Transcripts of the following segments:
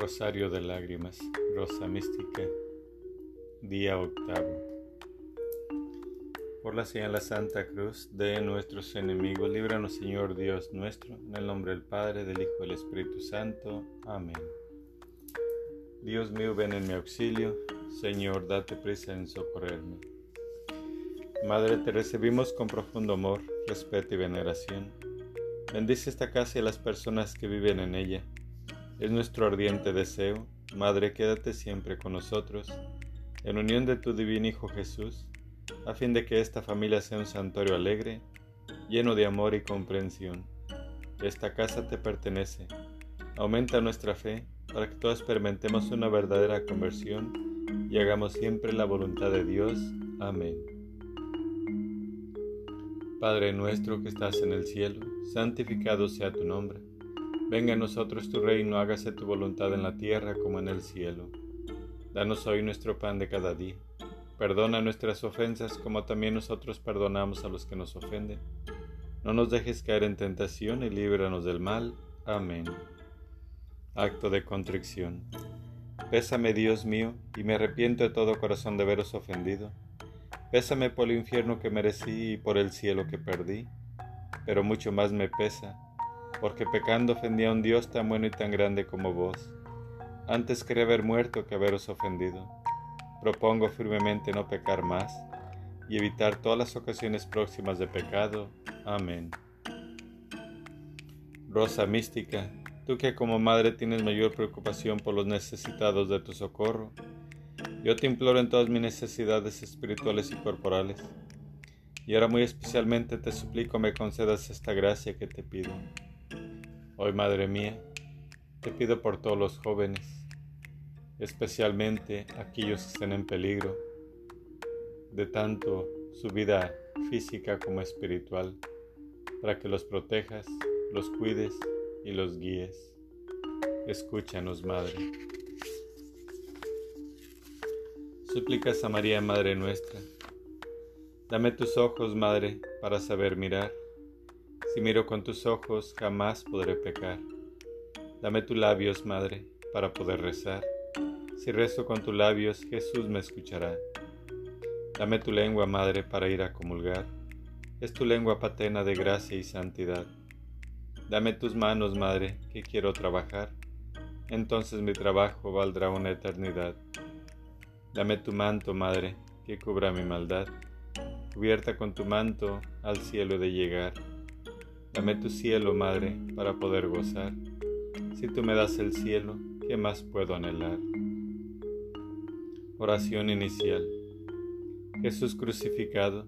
Rosario de Lágrimas, Rosa Mística, día octavo. Por la señal de la Santa Cruz de nuestros enemigos, líbranos Señor Dios nuestro, en el nombre del Padre, del Hijo y del Espíritu Santo. Amén. Dios mío, ven en mi auxilio, Señor, date prisa en socorrerme. Madre, te recibimos con profundo amor, respeto y veneración. Bendice esta casa y las personas que viven en ella es nuestro ardiente deseo, Madre, quédate siempre con nosotros, en unión de tu divino Hijo Jesús, a fin de que esta familia sea un santuario alegre, lleno de amor y comprensión. Esta casa te pertenece. Aumenta nuestra fe para que todos experimentemos una verdadera conversión y hagamos siempre la voluntad de Dios. Amén. Padre nuestro que estás en el cielo, santificado sea tu nombre Venga a nosotros tu reino, hágase tu voluntad en la tierra como en el cielo. Danos hoy nuestro pan de cada día. Perdona nuestras ofensas como también nosotros perdonamos a los que nos ofenden. No nos dejes caer en tentación y líbranos del mal. Amén. Acto de contrición. Pésame, Dios mío, y me arrepiento de todo corazón de veros ofendido. Pésame por el infierno que merecí y por el cielo que perdí, pero mucho más me pesa porque pecando ofendí a un Dios tan bueno y tan grande como vos. Antes quería haber muerto que haberos ofendido. Propongo firmemente no pecar más y evitar todas las ocasiones próximas de pecado. Amén. Rosa mística, tú que como madre tienes mayor preocupación por los necesitados de tu socorro, yo te imploro en todas mis necesidades espirituales y corporales, y ahora muy especialmente te suplico me concedas esta gracia que te pido Hoy, Madre mía, te pido por todos los jóvenes, especialmente aquellos que estén en peligro de tanto su vida física como espiritual, para que los protejas, los cuides y los guíes. Escúchanos, Madre. Súplicas a María, Madre nuestra. Dame tus ojos, Madre, para saber mirar si miro con tus ojos, jamás podré pecar. Dame tus labios, Madre, para poder rezar. Si rezo con tus labios, Jesús me escuchará. Dame tu lengua, Madre, para ir a comulgar. Es tu lengua patena de gracia y santidad. Dame tus manos, Madre, que quiero trabajar. Entonces mi trabajo valdrá una eternidad. Dame tu manto, Madre, que cubra mi maldad. Cubierta con tu manto, al cielo de llegar. Dame tu cielo, Madre, para poder gozar. Si tú me das el cielo, ¿qué más puedo anhelar? Oración inicial. Jesús crucificado,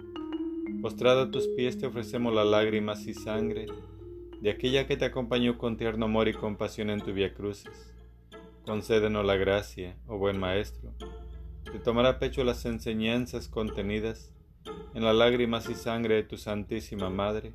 postrado a tus pies te ofrecemos las lágrimas y sangre de aquella que te acompañó con tierno amor y compasión en tu vía crucis. Concédenos la gracia, oh buen Maestro, de tomar a pecho las enseñanzas contenidas en las lágrimas y sangre de tu Santísima Madre,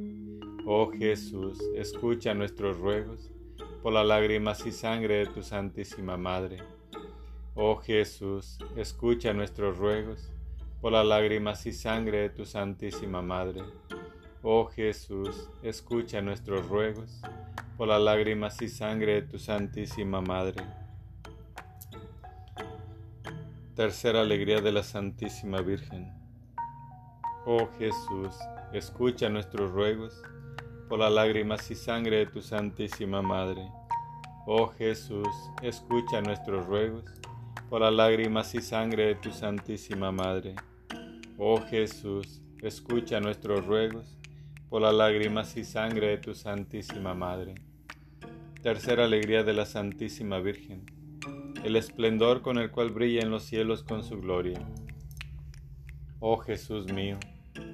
Oh Jesús, escucha nuestros ruegos por las lágrimas y sangre de tu Santísima Madre. Oh Jesús, escucha nuestros ruegos por las lágrimas y sangre de tu Santísima Madre. Oh Jesús, escucha nuestros ruegos por las lágrimas y sangre de tu Santísima Madre. Tercera alegría de la Santísima Virgen. Oh Jesús, escucha nuestros ruegos por las lágrimas y sangre de tu Santísima Madre. Oh Jesús, escucha nuestros ruegos por las lágrimas y sangre de tu Santísima Madre. Oh Jesús, escucha nuestros ruegos por las lágrimas y sangre de tu Santísima Madre. Tercera alegría de la Santísima Virgen, el esplendor con el cual brilla en los cielos con su gloria. Oh Jesús mío,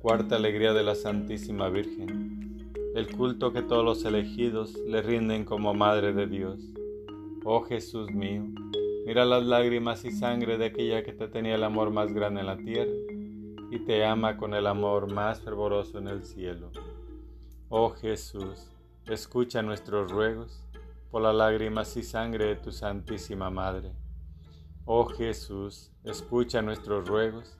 Cuarta alegría de la Santísima Virgen. El culto que todos los elegidos le rinden como Madre de Dios. Oh Jesús mío, Mira las lágrimas y sangre de aquella que te tenía el amor más grande en la tierra y te ama con el amor más fervoroso en el cielo. Oh Jesús, escucha nuestros ruegos por las lágrimas y sangre de tu Santísima Madre. Oh Jesús, escucha nuestros ruegos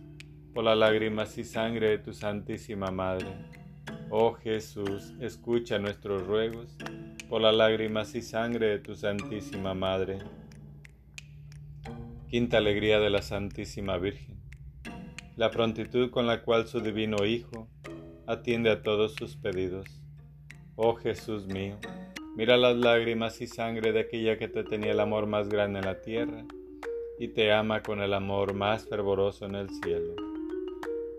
por las lágrimas y sangre de tu Santísima Madre. Oh Jesús, escucha nuestros ruegos por las lágrimas y sangre de tu Santísima Madre. Quinta alegría de la Santísima Virgen. La prontitud con la cual su divino Hijo atiende a todos sus pedidos. Oh Jesús mío, mira las lágrimas y sangre de aquella que te tenía el amor más grande en la tierra y te ama con el amor más fervoroso en el cielo.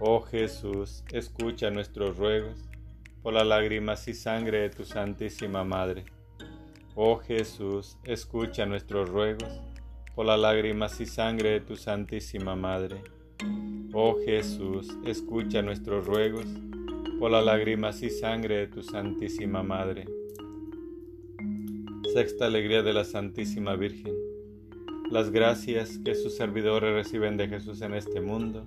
Oh Jesús, escucha nuestros ruegos por las lágrimas y sangre de tu Santísima Madre. Oh Jesús, escucha nuestros ruegos por las lágrimas y sangre de tu Santísima Madre. Oh Jesús, escucha nuestros ruegos por las lágrimas y sangre de tu Santísima Madre. Sexta alegría de la Santísima Virgen. Las gracias que sus servidores reciben de Jesús en este mundo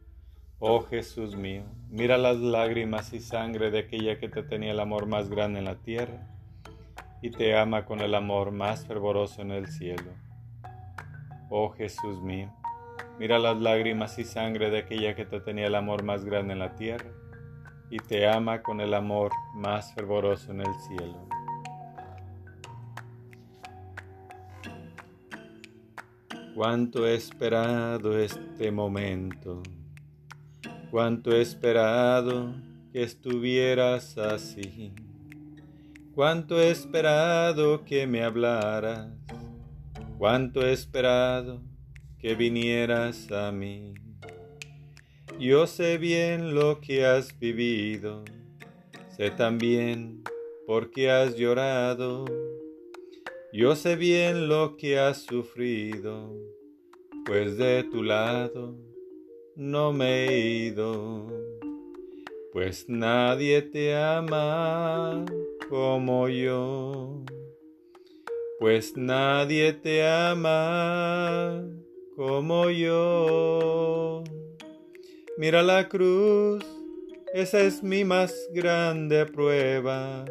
Oh Jesús mío, mira las lágrimas y sangre de aquella que te tenía el amor más grande en la tierra y te ama con el amor más fervoroso en el cielo. Oh Jesús mío, Mira las lágrimas y sangre de aquella que te tenía el amor más grande en la tierra y te ama con el amor más fervoroso en el cielo. Cuánto he esperado este momento, cuánto he esperado que estuvieras así, cuánto he esperado que me hablaras, cuánto he esperado que vinieras a mí. Yo sé bien lo que has vivido, sé también por qué has llorado. Yo sé bien lo que has sufrido, pues de tu lado no me he ido, pues nadie te ama como yo, pues nadie te ama como yo. Mira la cruz, esa es mi más grande prueba.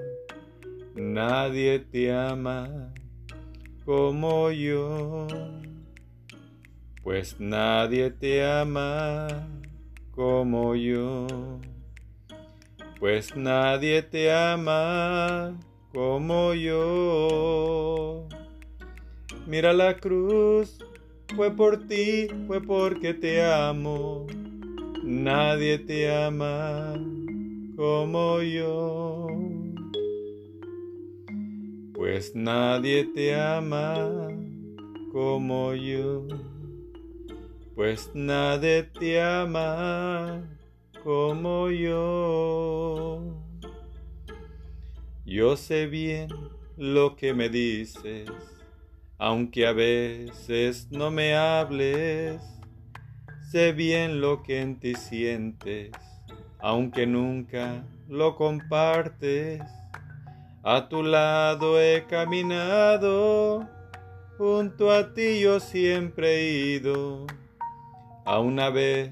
Nadie te ama como yo, pues nadie te ama como yo, pues nadie te ama como yo. Mira la cruz, fue por ti, fue porque te amo. Nadie te ama como yo. Pues nadie te ama como yo. Pues nadie te ama como yo. Yo sé bien lo que me dices aunque a veces no me hables, sé bien lo que en ti sientes, aunque nunca lo compartes. A tu lado he caminado, junto a ti yo siempre he ido. A una vez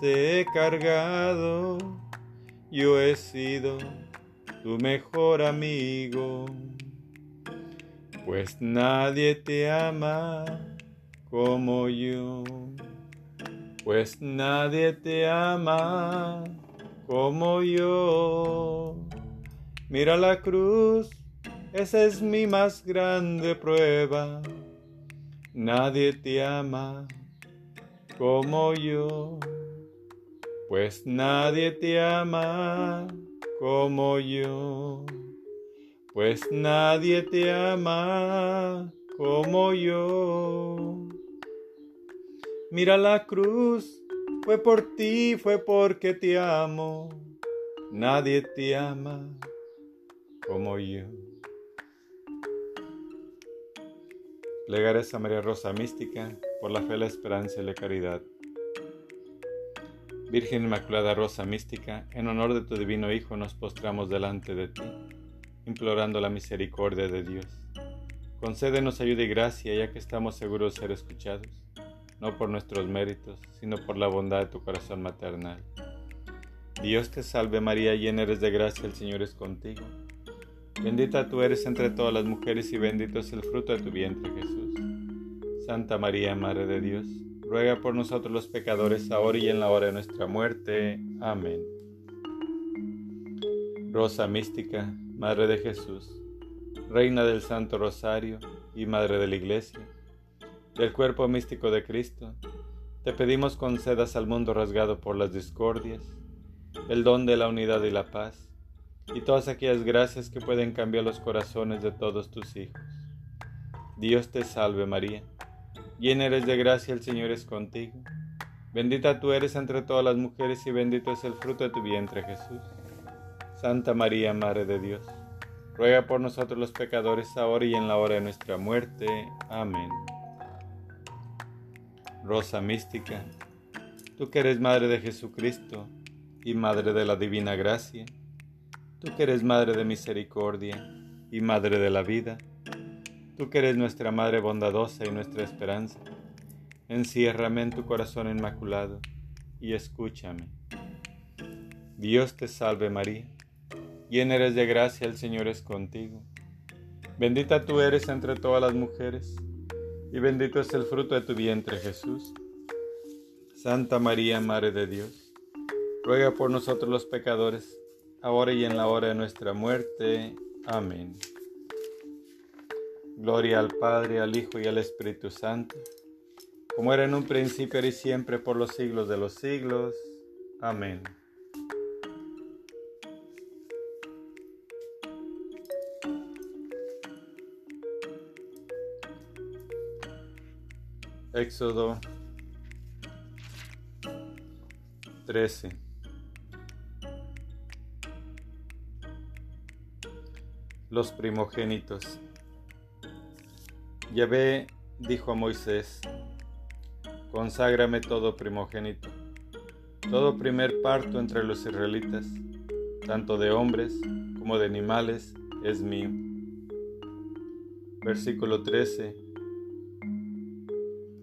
te he cargado, yo he sido tu mejor amigo pues nadie te ama como yo, pues nadie te ama como yo. Mira la cruz, esa es mi más grande prueba. nadie te ama como yo, pues nadie te ama como yo, pues nadie te ama como yo. Mira la cruz, fue por ti, fue porque te amo. Nadie te ama como yo. Plegares a María Rosa Mística por la fe, la esperanza y la caridad. Virgen Inmaculada Rosa Mística, en honor de tu divino Hijo nos postramos delante de ti, implorando la misericordia de Dios. Concédenos ayuda y gracia, ya que estamos seguros de ser escuchados, no por nuestros méritos, sino por la bondad de tu corazón maternal. Dios te salve María, llena eres de gracia, el Señor es contigo. Bendita tú eres entre todas las mujeres y bendito es el fruto de tu vientre Jesús. Santa María, Madre de Dios, ruega por nosotros los pecadores, ahora y en la hora de nuestra muerte. Amén. Rosa mística, Madre de Jesús, Reina del Santo Rosario y Madre de la Iglesia, del cuerpo místico de Cristo, te pedimos concedas al mundo rasgado por las discordias, el don de la unidad y la paz, y todas aquellas gracias que pueden cambiar los corazones de todos tus hijos. Dios te salve María, llena eres de gracia, el Señor es contigo. Bendita tú eres entre todas las mujeres y bendito es el fruto de tu vientre Jesús. Santa María, Madre de Dios, ruega por nosotros los pecadores ahora y en la hora de nuestra muerte. Amén. Rosa mística, tú que eres Madre de Jesucristo y Madre de la Divina Gracia, Tú que eres Madre de misericordia y Madre de la vida, tú que eres nuestra Madre bondadosa y nuestra esperanza, enciérrame en tu corazón inmaculado y escúchame. Dios te salve María, llena eres de gracia, el Señor es contigo. Bendita tú eres entre todas las mujeres, y bendito es el fruto de tu vientre Jesús. Santa María, Madre de Dios, ruega por nosotros los pecadores, ahora y en la hora de nuestra muerte. Amén. Gloria al Padre, al Hijo y al Espíritu Santo, como era en un principio y siempre por los siglos de los siglos. Amén. Éxodo 13 los primogénitos. Yahvé dijo a Moisés, conságrame todo primogénito, todo primer parto entre los israelitas, tanto de hombres como de animales, es mío. Versículo 13.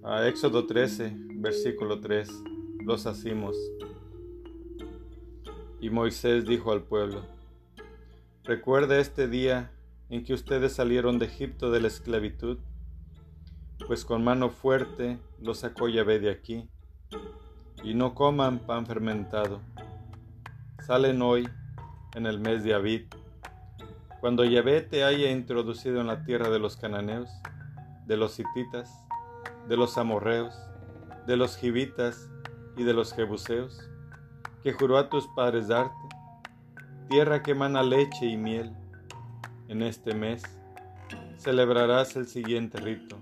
A Éxodo 13, versículo 3, los hacimos. Y Moisés dijo al pueblo, Recuerda este día en que ustedes salieron de Egipto de la esclavitud, pues con mano fuerte los sacó Yahvé de aquí, y no coman pan fermentado. Salen hoy, en el mes de Abid, cuando Yahvé te haya introducido en la tierra de los cananeos, de los hititas, de los amorreos, de los gibitas y de los jebuseos, que juró a tus padres darte tierra que emana leche y miel. En este mes celebrarás el siguiente rito.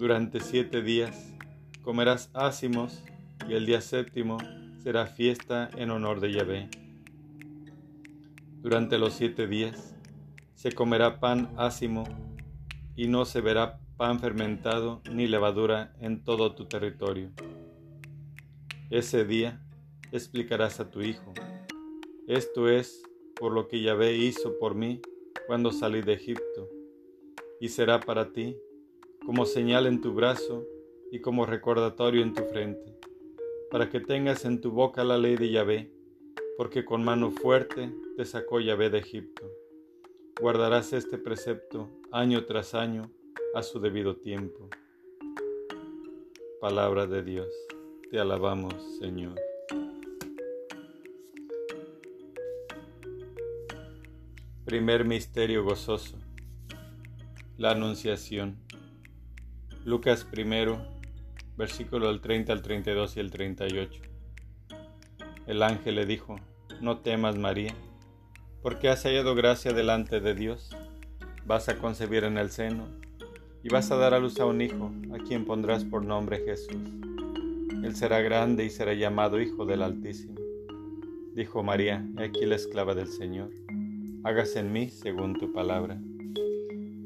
Durante siete días comerás ácimos y el día séptimo será fiesta en honor de Yahvé. Durante los siete días se comerá pan ácimo y no se verá pan fermentado ni levadura en todo tu territorio. Ese día explicarás a tu hijo esto es por lo que Yahvé hizo por mí cuando salí de Egipto, y será para ti como señal en tu brazo y como recordatorio en tu frente, para que tengas en tu boca la ley de Yahvé, porque con mano fuerte te sacó Yahvé de Egipto. Guardarás este precepto año tras año a su debido tiempo. Palabra de Dios, te alabamos Señor. Primer misterio gozoso. La Anunciación. Lucas primero, versículo del 30 al 32 y el 38. El ángel le dijo, no temas María, porque has hallado gracia delante de Dios. Vas a concebir en el seno y vas a dar a luz a un hijo, a quien pondrás por nombre Jesús. Él será grande y será llamado Hijo del Altísimo. Dijo María, aquí la esclava del Señor, hágase en mí según tu palabra.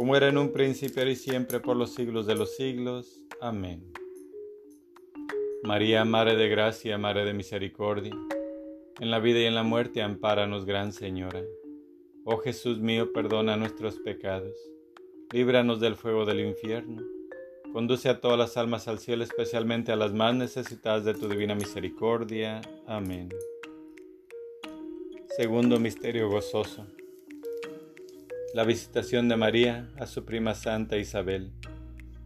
como era en un principio y siempre por los siglos de los siglos. Amén. María, Madre de Gracia, Madre de Misericordia, en la vida y en la muerte, ampáranos, Gran Señora. Oh Jesús mío, perdona nuestros pecados, líbranos del fuego del infierno Conduce a todas las almas al cielo, especialmente a las más necesitadas de tu divina misericordia. Amén. Segundo misterio gozoso. La visitación de María a su prima Santa Isabel.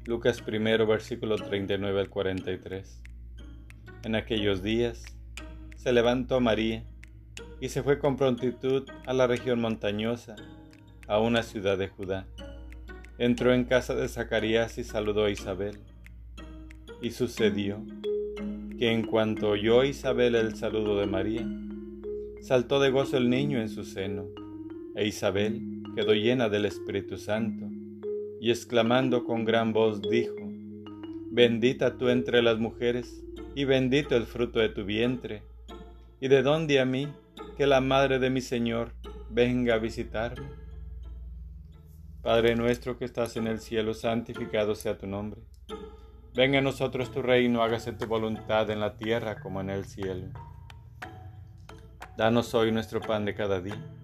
Lucas primero, versículo 39 al 43. En aquellos días se levantó María y se fue con prontitud a la región montañosa, a una ciudad de Judá entró en casa de Zacarías y saludó a Isabel. Y sucedió que en cuanto oyó Isabel el saludo de María, saltó de gozo el niño en su seno, e Isabel quedó llena del Espíritu Santo, y exclamando con gran voz dijo, Bendita tú entre las mujeres, y bendito el fruto de tu vientre, y de dónde a mí que la madre de mi Señor venga a visitarme. Padre nuestro que estás en el cielo, santificado sea tu nombre. Venga a nosotros tu reino, hágase tu voluntad en la tierra como en el cielo. Danos hoy nuestro pan de cada día.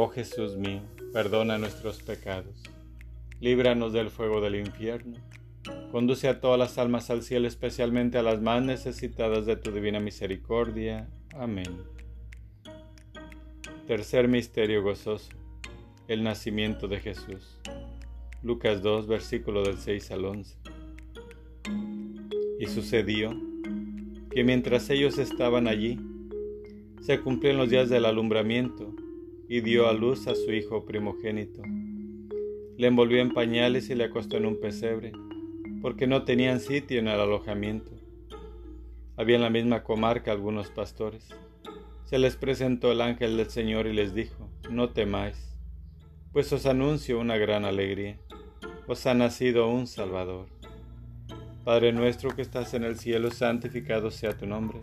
Oh Jesús mío, perdona nuestros pecados, líbranos del fuego del infierno, conduce a todas las almas al cielo, especialmente a las más necesitadas de tu divina misericordia. Amén. Tercer misterio gozoso el nacimiento de Jesús. Lucas 2, versículo del 6 al 11. Y sucedió que mientras ellos estaban allí, se cumplieron los días del alumbramiento y dio a luz a su hijo primogénito. Le envolvió en pañales y le acostó en un pesebre, porque no tenían sitio en el alojamiento. Había en la misma comarca algunos pastores. Se les presentó el ángel del Señor y les dijo, no temáis pues os anuncio una gran alegría. Os ha nacido un Salvador. Padre nuestro que estás en el cielo, santificado sea tu nombre.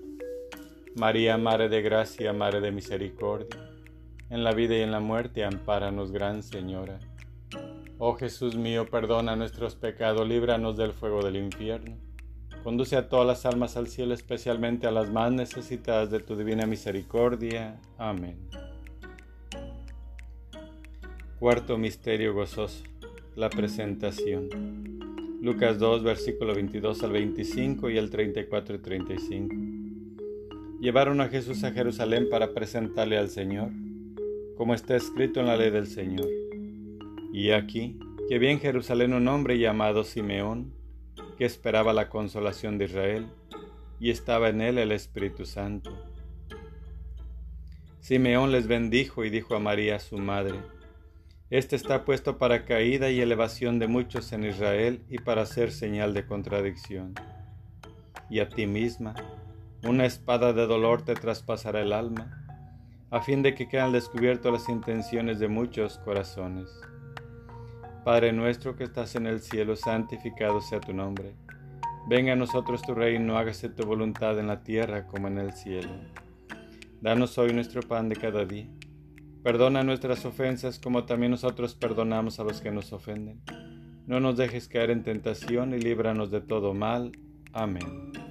María, Madre de Gracia, Madre de Misericordia en la vida y en la muerte, ampáranos, Gran Señora. Oh Jesús mío, perdona nuestros pecados, líbranos del fuego del infierno. Conduce a todas las almas al cielo, especialmente a las más necesitadas de tu divina misericordia. Amén. Cuarto misterio gozoso, la presentación. Lucas 2, versículo 22 al 25 y el 34 y 35. Llevaron a Jesús a Jerusalén para presentarle al Señor como está escrito en la ley del Señor. Y aquí que vi en Jerusalén un hombre llamado Simeón, que esperaba la consolación de Israel, y estaba en él el Espíritu Santo. Simeón les bendijo y dijo a María su madre, Este está puesto para caída y elevación de muchos en Israel y para ser señal de contradicción. Y a ti misma, una espada de dolor te traspasará el alma a fin de que quedan descubiertas las intenciones de muchos corazones. Padre nuestro que estás en el cielo, santificado sea tu nombre. Venga a nosotros tu reino, hágase tu voluntad en la tierra como en el cielo. Danos hoy nuestro pan de cada día. Perdona nuestras ofensas como también nosotros perdonamos a los que nos ofenden. No nos dejes caer en tentación y líbranos de todo mal. Amén.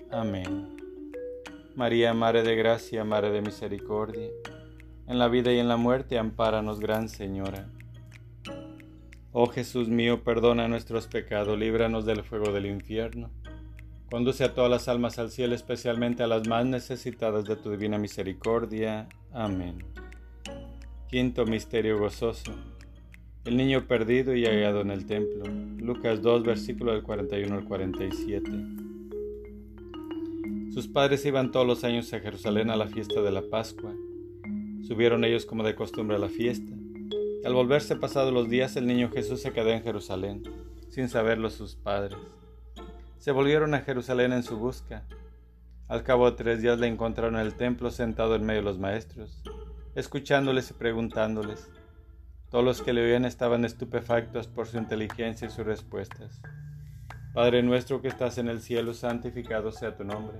Amén. María, Madre de Gracia, Madre de Misericordia, en la vida y en la muerte, ampáranos, Gran Señora. Oh Jesús mío, perdona nuestros pecados, líbranos del fuego del infierno Conduce a todas las almas al cielo, especialmente a las más necesitadas de tu divina misericordia. Amén. Quinto Misterio Gozoso. El niño perdido y hallado en el templo. Lucas 2, versículo del 41 al 47. Sus padres iban todos los años a Jerusalén a la fiesta de la Pascua. Subieron ellos como de costumbre a la fiesta. Al volverse pasados los días, el niño Jesús se quedó en Jerusalén, sin saberlo sus padres se volvieron a Jerusalén en su busca. Al cabo de tres días le encontraron en el templo sentado en medio de los maestros, escuchándoles y preguntándoles. Todos los que le oían estaban estupefactos por su inteligencia y sus respuestas. Padre nuestro que estás en el cielo, santificado sea tu nombre.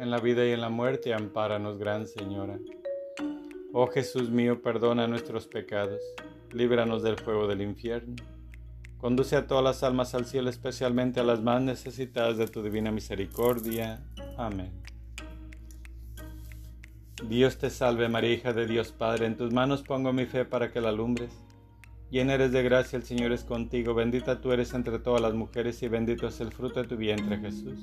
en la vida y en la muerte, ampáranos, Gran Señora. Oh Jesús mío, perdona nuestros pecados, líbranos del fuego del infierno. Conduce a todas las almas al cielo, especialmente a las más necesitadas de tu divina misericordia. Amén. Dios te salve María, hija de Dios Padre, en tus manos pongo mi fe para que la alumbres. Llena eres de gracia, el Señor es contigo, bendita tú eres entre todas las mujeres y bendito es el fruto de tu vientre Jesús.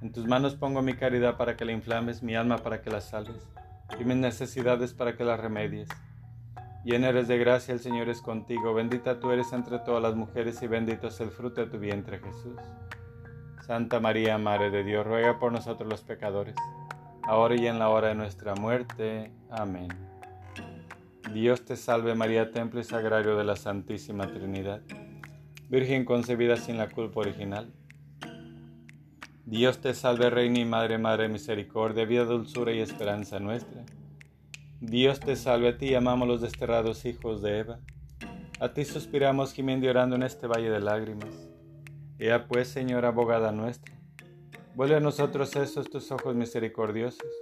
En tus manos pongo mi caridad para que la inflames, mi alma para que la salves, y mis necesidades para que las remedies. Llena eres de gracia, el Señor es contigo, bendita tú eres entre todas las mujeres y bendito es el fruto de tu vientre Jesús. Santa María, Madre de Dios, ruega por nosotros los pecadores, ahora y en la hora de nuestra muerte. Amén. Dios te salve María, templo y sagrario de la Santísima Trinidad, Virgen concebida sin la culpa original Dios te salve, Reina y Madre, Madre de Misericordia, vida, dulzura y esperanza nuestra. Dios te salve, a ti amamos los desterrados hijos de Eva. A ti suspiramos gimiendo y orando en este valle de lágrimas. Ea pues, Señora abogada nuestra, vuelve a nosotros esos tus ojos misericordiosos,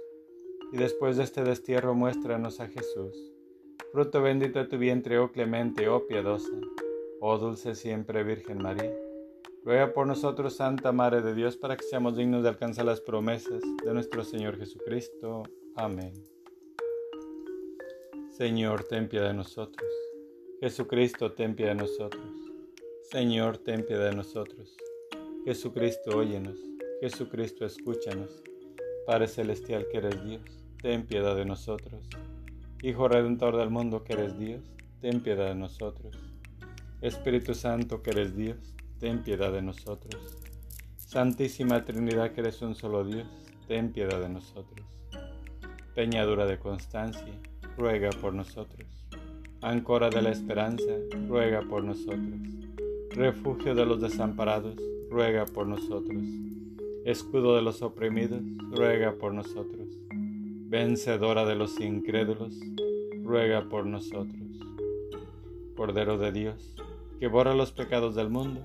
y después de este destierro muéstranos a Jesús, fruto bendito de tu vientre, oh clemente, oh piadosa, oh dulce siempre Virgen María. Ruega por nosotros, Santa Madre de Dios, para que seamos dignos de alcanzar las promesas de nuestro Señor Jesucristo. Amén. Señor, ten piedad de nosotros. Jesucristo, ten piedad de nosotros. Señor, ten piedad de nosotros. Jesucristo, óyenos. Jesucristo, escúchanos. Padre Celestial que eres Dios, ten piedad de nosotros. Hijo Redentor del mundo que eres Dios, ten piedad de nosotros. Espíritu Santo que eres Dios, ten piedad de nosotros. Santísima Trinidad, que eres un solo Dios, ten piedad de nosotros. Peñadura de constancia, ruega por nosotros. Ancora de la esperanza, ruega por nosotros. Refugio de los desamparados, ruega por nosotros. Escudo de los oprimidos, ruega por nosotros. Vencedora de los incrédulos, ruega por nosotros. Cordero de Dios, que borra los pecados del mundo,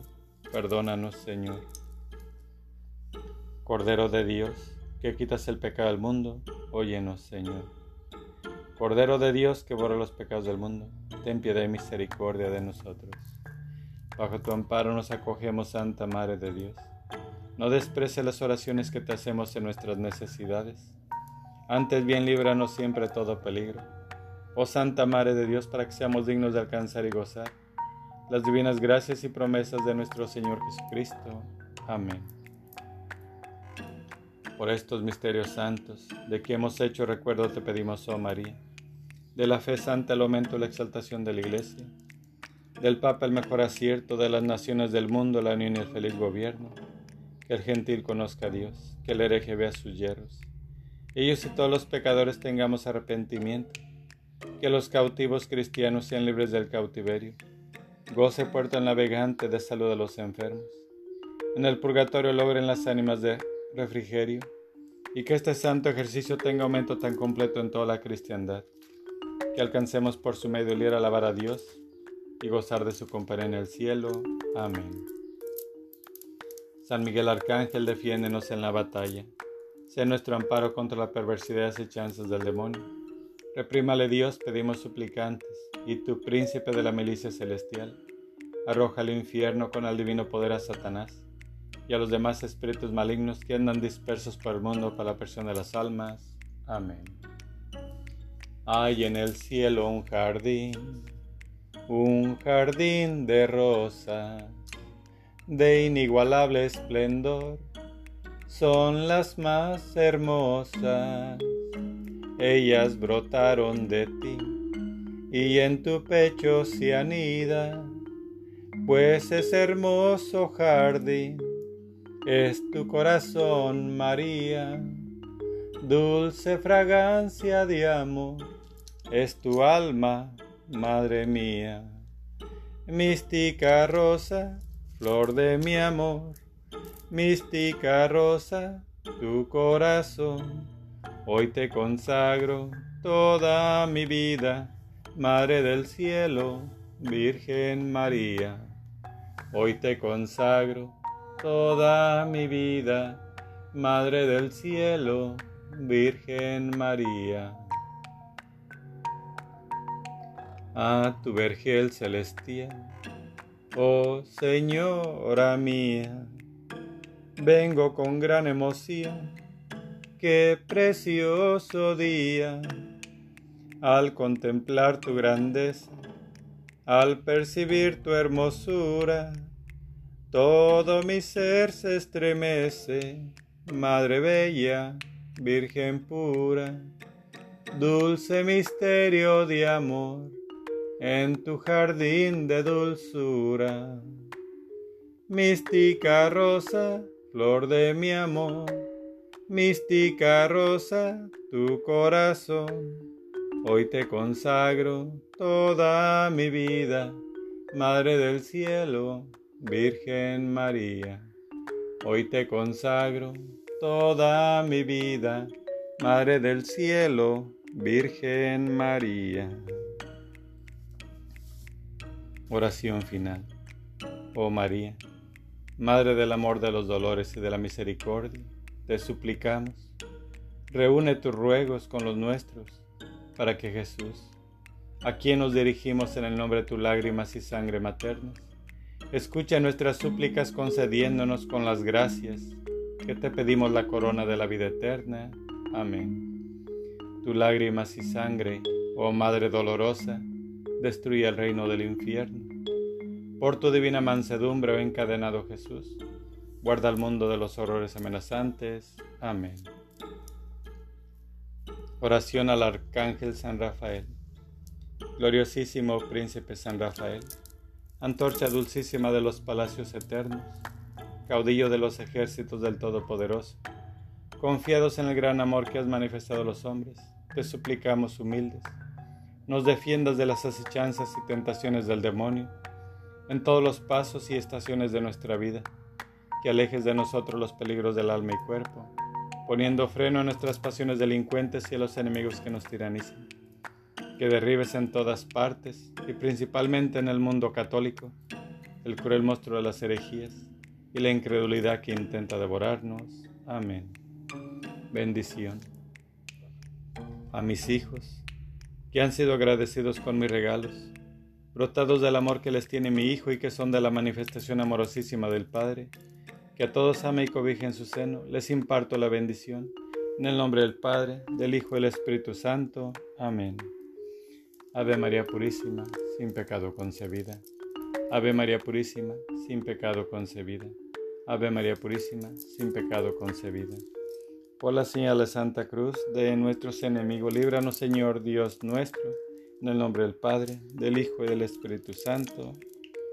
Perdónanos, Señor. Cordero de Dios, que quitas el pecado del mundo, óyenos, Señor. Cordero de Dios, que borra los pecados del mundo, ten piedad y misericordia de nosotros. Bajo tu amparo nos acogemos, Santa Madre de Dios. No desprecie las oraciones que te hacemos en nuestras necesidades. Antes bien líbranos siempre de todo peligro. Oh Santa Madre de Dios, para que seamos dignos de alcanzar y gozar las divinas gracias y promesas de nuestro Señor Jesucristo. Amén. Por estos misterios santos, de que hemos hecho recuerdo, te pedimos, oh María, de la fe santa el aumento y la exaltación de la Iglesia, del Papa el mejor acierto, de las naciones del mundo la unión y el feliz gobierno, que el gentil conozca a Dios, que el hereje vea sus hierros, ellos y todos los pecadores tengamos arrepentimiento, que los cautivos cristianos sean libres del cautiverio, goce puerto navegante de salud a los enfermos, en el purgatorio logren las ánimas de refrigerio, y que este santo ejercicio tenga aumento tan completo en toda la cristiandad que alcancemos por su medio el a alabar a Dios y gozar de su compañía en el cielo. Amén. San Miguel Arcángel, defiéndenos en la batalla. Sea nuestro amparo contra la perversidad y chances del demonio. Reprímale Dios, pedimos suplicantes, y tu príncipe de la milicia celestial, arroja al infierno con el divino poder a Satanás y a los demás espíritus malignos que andan dispersos por el mundo para la persona de las almas. Amén. Hay en el cielo un jardín, un jardín de rosas, de inigualable esplendor, son las más hermosas. Ellas brotaron de ti y en tu pecho se anida, pues es hermoso jardín, es tu corazón, María dulce fragancia de amor, es tu alma, madre mía. Mística rosa, flor de mi amor, mística rosa, tu corazón. Hoy te consagro toda mi vida, Madre del cielo, Virgen María. Hoy te consagro toda mi vida, Madre del cielo, Virgen María. A tu vergel celestial, oh Señora mía, vengo con gran emoción, qué precioso día, al contemplar tu grandeza, al percibir tu hermosura, todo mi ser se estremece, Madre Bella Virgen pura, dulce misterio de amor, en tu jardín de dulzura. Mística rosa, flor de mi amor, mística rosa, tu corazón. Hoy te consagro toda mi vida, Madre del cielo, Virgen María. Hoy te consagro toda mi vida, Madre del Cielo, Virgen María. Oración final. Oh María, Madre del amor, de los dolores y de la misericordia, te suplicamos, reúne tus ruegos con los nuestros, para que Jesús, a quien nos dirigimos en el nombre de tus lágrimas y sangre maternas, escuche nuestras súplicas concediéndonos con las gracias que te pedimos la corona de la vida eterna. Amén. Tu lágrimas y sangre, oh Madre dolorosa, destruye el reino del infierno. Por tu divina mansedumbre, oh encadenado Jesús, guarda el mundo de los horrores amenazantes. Amén. Oración al Arcángel San Rafael. Gloriosísimo Príncipe San Rafael, antorcha dulcísima de los palacios eternos caudillo de los ejércitos del Todopoderoso. Confiados en el gran amor que has manifestado a los hombres, te suplicamos humildes, nos defiendas de las acechanzas y tentaciones del demonio en todos los pasos y estaciones de nuestra vida, que alejes de nosotros los peligros del alma y cuerpo, poniendo freno a nuestras pasiones delincuentes y a los enemigos que nos tiranizan, que derribes en todas partes y principalmente en el mundo católico el cruel monstruo de las herejías y la incredulidad que intenta devorarnos. Amén. Bendición. A mis hijos, que han sido agradecidos con mis regalos, brotados del amor que les tiene mi Hijo y que son de la manifestación amorosísima del Padre, que a todos ame y cobije en su seno, les imparto la bendición. En el nombre del Padre, del Hijo y del Espíritu Santo. Amén. Ave María Purísima, sin pecado concebida. Ave María Purísima, sin pecado concebida. Ave María Purísima, sin pecado concebida. Por la señal de Santa Cruz de nuestros enemigos, líbranos Señor Dios nuestro, en el nombre del Padre, del Hijo y del Espíritu Santo.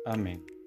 Amén.